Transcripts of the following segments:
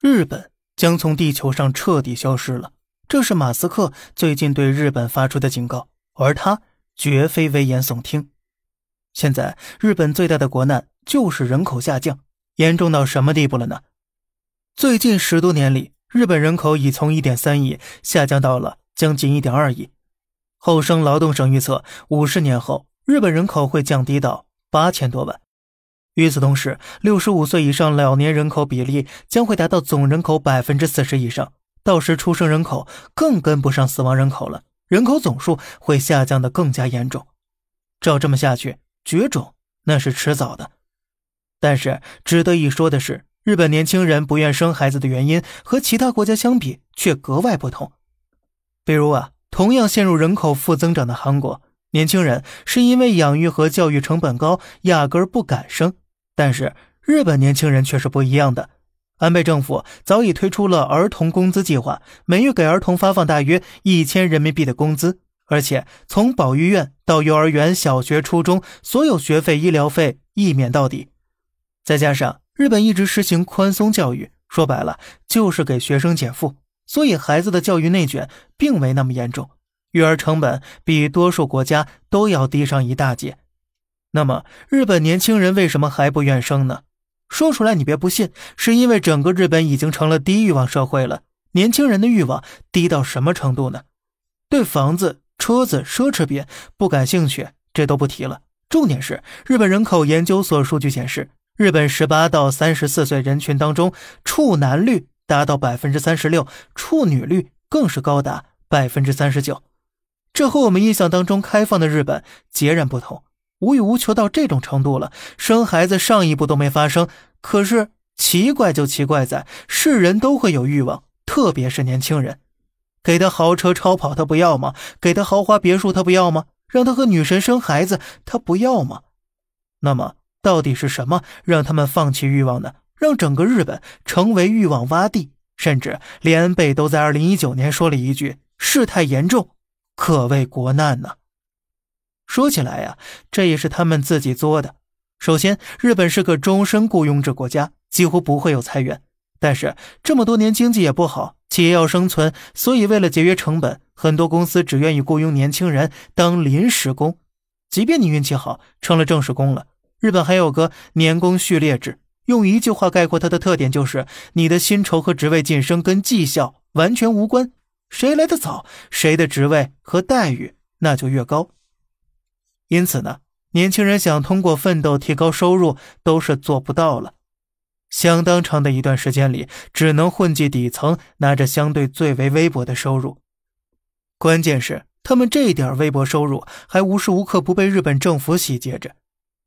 日本将从地球上彻底消失了。这是马斯克最近对日本发出的警告，而他绝非危言耸听。现在，日本最大的国难就是人口下降，严重到什么地步了呢？最近十多年里，日本人口已从1.3亿下降到了将近1.2亿。厚生劳动省预测，五十年后，日本人口会降低到八千多万。与此同时，六十五岁以上老年人口比例将会达到总人口百分之四十以上，到时出生人口更跟不上死亡人口了，人口总数会下降的更加严重。照这么下去，绝种那是迟早的。但是值得一说的是，日本年轻人不愿生孩子的原因和其他国家相比却格外不同。比如啊，同样陷入人口负增长的韩国，年轻人是因为养育和教育成本高，压根儿不敢生。但是日本年轻人却是不一样的，安倍政府早已推出了儿童工资计划，每月给儿童发放大约一千人民币的工资，而且从保育院到幼儿园、小学、初中，所有学费、医疗费一免到底。再加上日本一直实行宽松教育，说白了就是给学生减负，所以孩子的教育内卷并没那么严重，育儿成本比多数国家都要低上一大截。那么，日本年轻人为什么还不愿生呢？说出来你别不信，是因为整个日本已经成了低欲望社会了。年轻人的欲望低到什么程度呢？对房子、车子、奢侈品不感兴趣，这都不提了。重点是，日本人口研究所数据显示，日本十八到三十四岁人群当中，处男率达到百分之三十六，处女率更是高达百分之三十九。这和我们印象当中开放的日本截然不同。无欲无求到这种程度了，生孩子上一步都没发生。可是奇怪就奇怪在，是人都会有欲望，特别是年轻人。给他豪车超跑他不要吗？给他豪华别墅他不要吗？让他和女神生孩子他不要吗？那么到底是什么让他们放弃欲望呢？让整个日本成为欲望洼地？甚至连安倍都在二零一九年说了一句：“事态严重，可谓国难呢。”说起来呀，这也是他们自己作的。首先，日本是个终身雇佣制国家，几乎不会有裁员。但是这么多年经济也不好，企业要生存，所以为了节约成本，很多公司只愿意雇佣年轻人当临时工。即便你运气好成了正式工了，日本还有个年功序列制，用一句话概括它的特点就是：你的薪酬和职位晋升跟绩效完全无关，谁来的早，谁的职位和待遇那就越高。因此呢，年轻人想通过奋斗提高收入都是做不到了。相当长的一段时间里，只能混迹底层，拿着相对最为微薄的收入。关键是他们这点微薄收入还无时无刻不被日本政府洗劫着。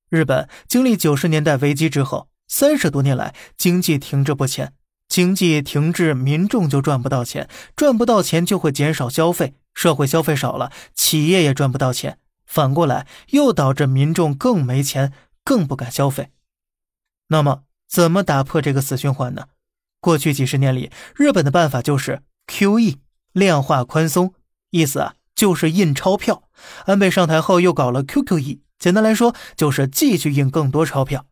日本经历九十年代危机之后，三十多年来经济停滞不前，经济停滞，民众就赚不到钱，赚不到钱就会减少消费，社会消费少了，企业也赚不到钱。反过来又导致民众更没钱，更不敢消费。那么，怎么打破这个死循环呢？过去几十年里，日本的办法就是 QE 量化宽松，意思啊就是印钞票。安倍上台后又搞了 QQE，简单来说就是继续印更多钞票。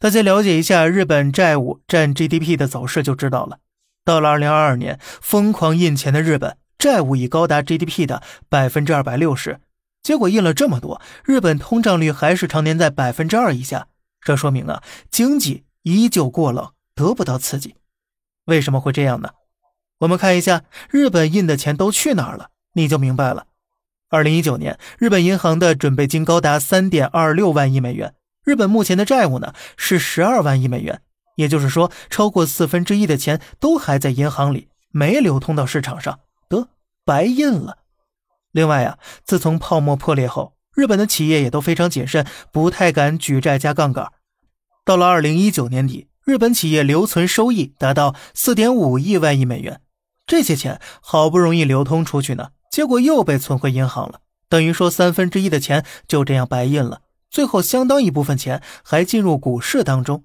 大家了解一下日本债务占 GDP 的走势就知道了。到了2022年，疯狂印钱的日本债务已高达 GDP 的百分之二百六十。结果印了这么多，日本通胀率还是常年在百分之二以下，这说明啊，经济依旧过冷，得不到刺激。为什么会这样呢？我们看一下日本印的钱都去哪儿了，你就明白了。二零一九年，日本银行的准备金高达三点二六万亿美元，日本目前的债务呢是十二万亿美元，也就是说，超过四分之一的钱都还在银行里，没流通到市场上，得白印了。另外呀，自从泡沫破裂后，日本的企业也都非常谨慎，不太敢举债加杠杆。到了二零一九年底，日本企业留存收益达到四点五亿万亿美元，这些钱好不容易流通出去呢，结果又被存回银行了，等于说三分之一的钱就这样白印了。最后，相当一部分钱还进入股市当中。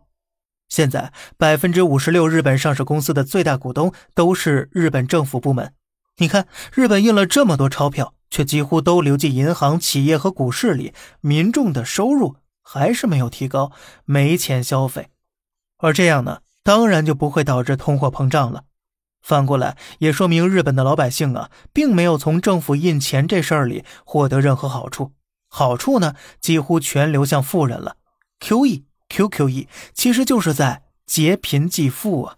现在，百分之五十六日本上市公司的最大股东都是日本政府部门。你看，日本印了这么多钞票，却几乎都流进银行、企业和股市里，民众的收入还是没有提高，没钱消费。而这样呢，当然就不会导致通货膨胀了。反过来也说明日本的老百姓啊，并没有从政府印钱这事儿里获得任何好处，好处呢几乎全流向富人了。QE QQE 其实就是在劫贫济富啊。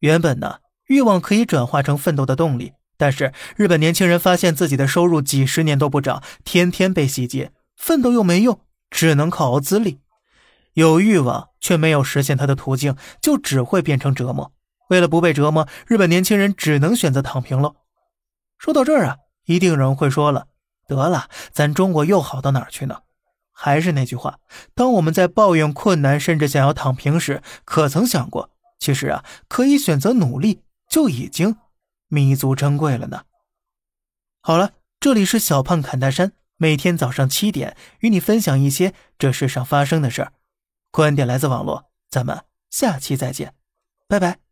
原本呢，欲望可以转化成奋斗的动力，但是日本年轻人发现自己的收入几十年都不涨，天天被洗劫，奋斗又没用，只能靠熬资历。有欲望却没有实现它的途径，就只会变成折磨。为了不被折磨，日本年轻人只能选择躺平喽。说到这儿啊，一定有人会说了：“得了，咱中国又好到哪儿去呢？”还是那句话，当我们在抱怨困难，甚至想要躺平时，可曾想过，其实啊，可以选择努力，就已经弥足珍贵了呢？好了，这里是小胖侃大山，每天早上七点与你分享一些这世上发生的事儿。观点来自网络，咱们下期再见，拜拜。